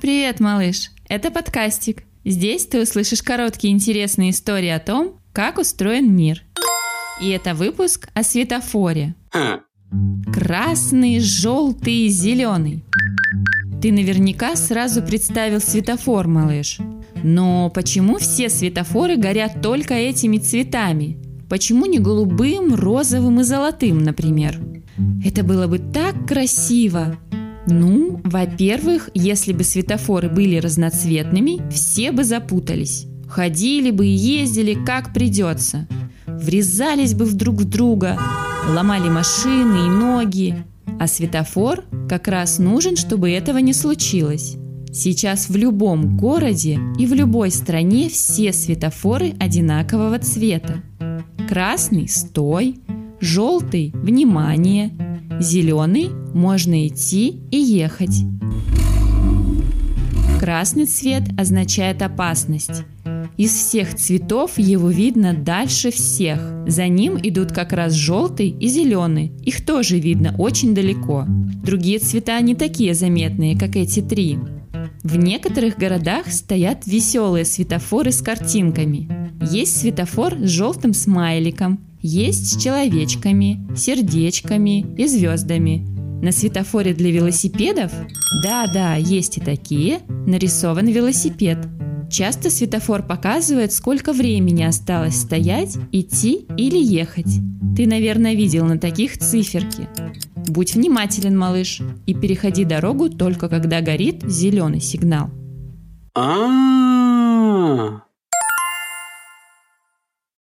Привет, малыш! Это подкастик. Здесь ты услышишь короткие интересные истории о том, как устроен мир. И это выпуск о светофоре. Красный, желтый, зеленый. Ты наверняка сразу представил светофор, малыш. Но почему все светофоры горят только этими цветами? Почему не голубым, розовым и золотым, например? Это было бы так красиво. Ну, во-первых, если бы светофоры были разноцветными, все бы запутались. Ходили бы и ездили как придется. Врезались бы в друг в друга, ломали машины и ноги. А светофор как раз нужен, чтобы этого не случилось. Сейчас в любом городе и в любой стране все светофоры одинакового цвета. Красный – стой, желтый – внимание, зеленый – можно идти и ехать. Красный цвет означает опасность. Из всех цветов его видно дальше всех. За ним идут как раз желтый и зеленый. Их тоже видно очень далеко. Другие цвета не такие заметные, как эти три. В некоторых городах стоят веселые светофоры с картинками. Есть светофор с желтым смайликом, есть с человечками, сердечками и звездами. На светофоре для велосипедов, да-да, есть и такие, нарисован велосипед. Часто светофор показывает, сколько времени осталось стоять, идти или ехать. Ты, наверное, видел на таких циферки. Будь внимателен, малыш, и переходи дорогу только когда горит зеленый сигнал. А-а-а!